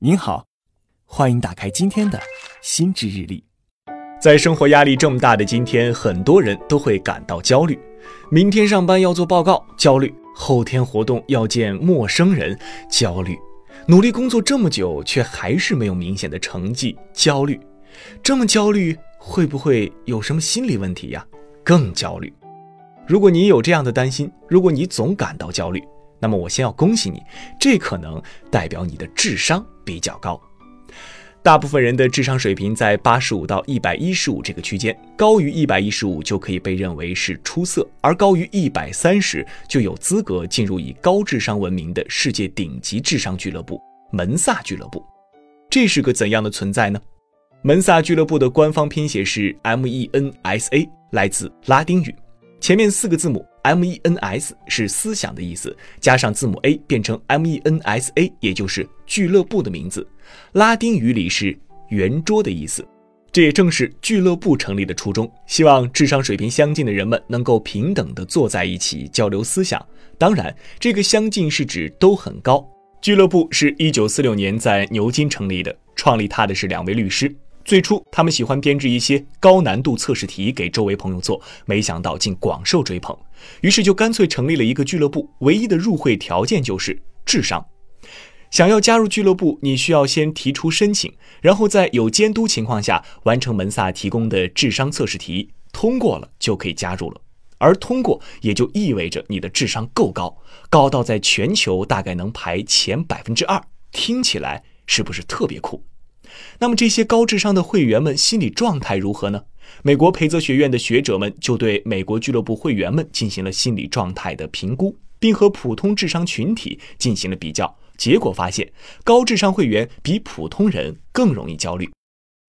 您好，欢迎打开今天的心智日历。在生活压力这么大的今天，很多人都会感到焦虑。明天上班要做报告，焦虑；后天活动要见陌生人，焦虑；努力工作这么久，却还是没有明显的成绩，焦虑。这么焦虑，会不会有什么心理问题呀？更焦虑。如果你有这样的担心，如果你总感到焦虑，那么我先要恭喜你，这可能代表你的智商比较高。大部分人的智商水平在八十五到一百一十五这个区间，高于一百一十五就可以被认为是出色，而高于一百三十就有资格进入以高智商闻名的世界顶级智商俱乐部——门萨俱乐部。这是个怎样的存在呢？门萨俱乐部的官方拼写是 M E N S A，来自拉丁语，前面四个字母。M E N S 是思想的意思，加上字母 A 变成 M E N S A，也就是俱乐部的名字。拉丁语里是圆桌的意思，这也正是俱乐部成立的初衷，希望智商水平相近的人们能够平等地坐在一起交流思想。当然，这个相近是指都很高。俱乐部是一九四六年在牛津成立的，创立它的是两位律师。最初，他们喜欢编制一些高难度测试题给周围朋友做，没想到竟广受追捧，于是就干脆成立了一个俱乐部。唯一的入会条件就是智商。想要加入俱乐部，你需要先提出申请，然后在有监督情况下完成门萨提供的智商测试题，通过了就可以加入了。而通过也就意味着你的智商够高，高到在全球大概能排前百分之二。听起来是不是特别酷？那么这些高智商的会员们心理状态如何呢？美国培泽学院的学者们就对美国俱乐部会员们进行了心理状态的评估，并和普通智商群体进行了比较。结果发现，高智商会员比普通人更容易焦虑。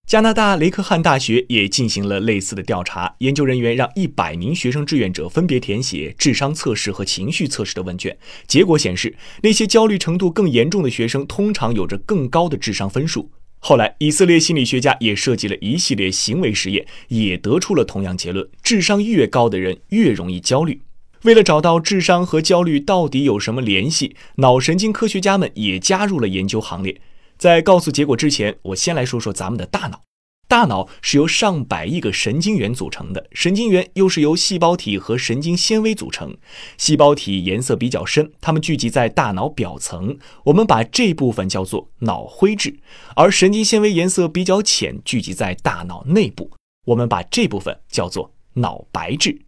加拿大雷克汉大学也进行了类似的调查，研究人员让一百名学生志愿者分别填写智商测试和情绪测试的问卷。结果显示，那些焦虑程度更严重的学生通常有着更高的智商分数。后来，以色列心理学家也设计了一系列行为实验，也得出了同样结论：智商越高的人越容易焦虑。为了找到智商和焦虑到底有什么联系，脑神经科学家们也加入了研究行列。在告诉结果之前，我先来说说咱们的大脑。大脑是由上百亿个神经元组成的，神经元又是由细胞体和神经纤维组成。细胞体颜色比较深，它们聚集在大脑表层，我们把这部分叫做脑灰质；而神经纤维颜色比较浅，聚集在大脑内部，我们把这部分叫做脑白质。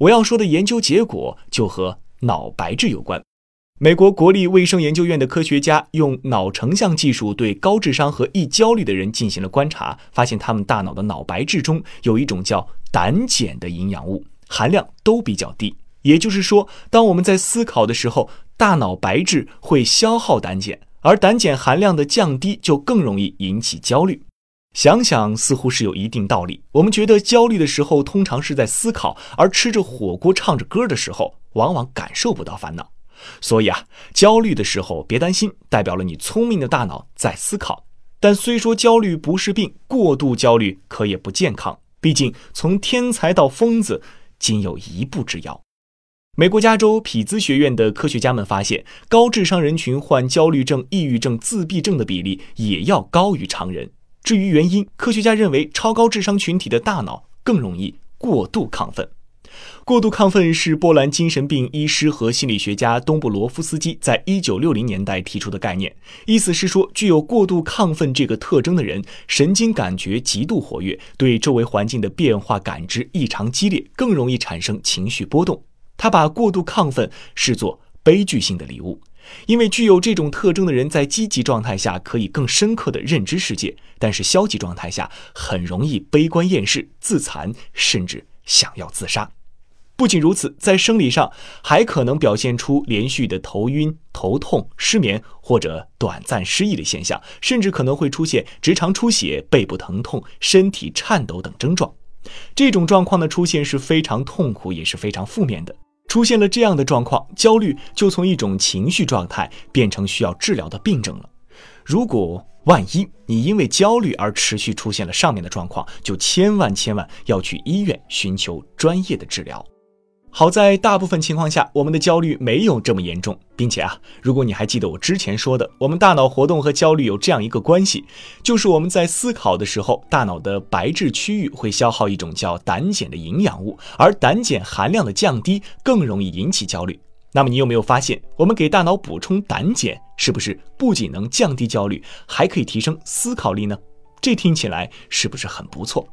我要说的研究结果就和脑白质有关。美国国立卫生研究院的科学家用脑成像技术对高智商和易焦虑的人进行了观察，发现他们大脑的脑白质中有一种叫胆碱的营养物，含量都比较低。也就是说，当我们在思考的时候，大脑白质会消耗胆碱，而胆碱含量的降低就更容易引起焦虑。想想似乎是有一定道理。我们觉得焦虑的时候通常是在思考，而吃着火锅唱着歌的时候，往往感受不到烦恼。所以啊，焦虑的时候别担心，代表了你聪明的大脑在思考。但虽说焦虑不是病，过度焦虑可也不健康。毕竟从天才到疯子，仅有一步之遥。美国加州匹兹学院的科学家们发现，高智商人群患焦虑症、抑郁症、自闭症的比例也要高于常人。至于原因，科学家认为超高智商群体的大脑更容易过度亢奋。过度亢奋是波兰精神病医师和心理学家东布罗夫斯基在一九六零年代提出的概念，意思是说，具有过度亢奋这个特征的人，神经感觉极度活跃，对周围环境的变化感知异常激烈，更容易产生情绪波动。他把过度亢奋视作悲剧性的礼物，因为具有这种特征的人在积极状态下可以更深刻地认知世界，但是消极状态下很容易悲观厌世、自残，甚至想要自杀。不仅如此，在生理上还可能表现出连续的头晕、头痛、失眠或者短暂失忆的现象，甚至可能会出现直肠出血、背部疼痛、身体颤抖等症状。这种状况的出现是非常痛苦，也是非常负面的。出现了这样的状况，焦虑就从一种情绪状态变成需要治疗的病症了。如果万一你因为焦虑而持续出现了上面的状况，就千万千万要去医院寻求专业的治疗。好在大部分情况下，我们的焦虑没有这么严重，并且啊，如果你还记得我之前说的，我们大脑活动和焦虑有这样一个关系，就是我们在思考的时候，大脑的白质区域会消耗一种叫胆碱的营养物，而胆碱含量的降低更容易引起焦虑。那么你有没有发现，我们给大脑补充胆碱，是不是不仅能降低焦虑，还可以提升思考力呢？这听起来是不是很不错？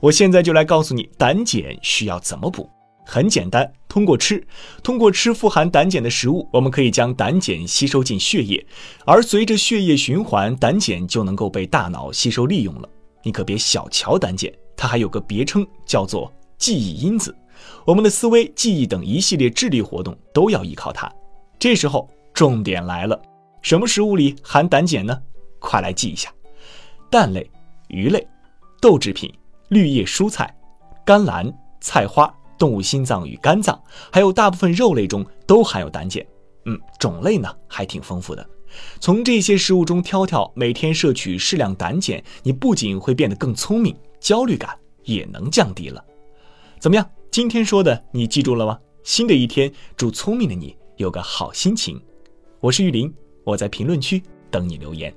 我现在就来告诉你，胆碱需要怎么补。很简单，通过吃，通过吃富含胆碱的食物，我们可以将胆碱吸收进血液，而随着血液循环，胆碱就能够被大脑吸收利用了。你可别小瞧胆碱，它还有个别称叫做记忆因子。我们的思维、记忆等一系列智力活动都要依靠它。这时候重点来了，什么食物里含胆碱呢？快来记一下：蛋类、鱼类、豆制品、绿叶蔬菜、甘蓝、菜花。动物心脏与肝脏，还有大部分肉类中都含有胆碱，嗯，种类呢还挺丰富的。从这些食物中挑挑，每天摄取适量胆碱，你不仅会变得更聪明，焦虑感也能降低了。怎么样？今天说的你记住了吗？新的一天，祝聪明的你有个好心情。我是玉林，我在评论区等你留言。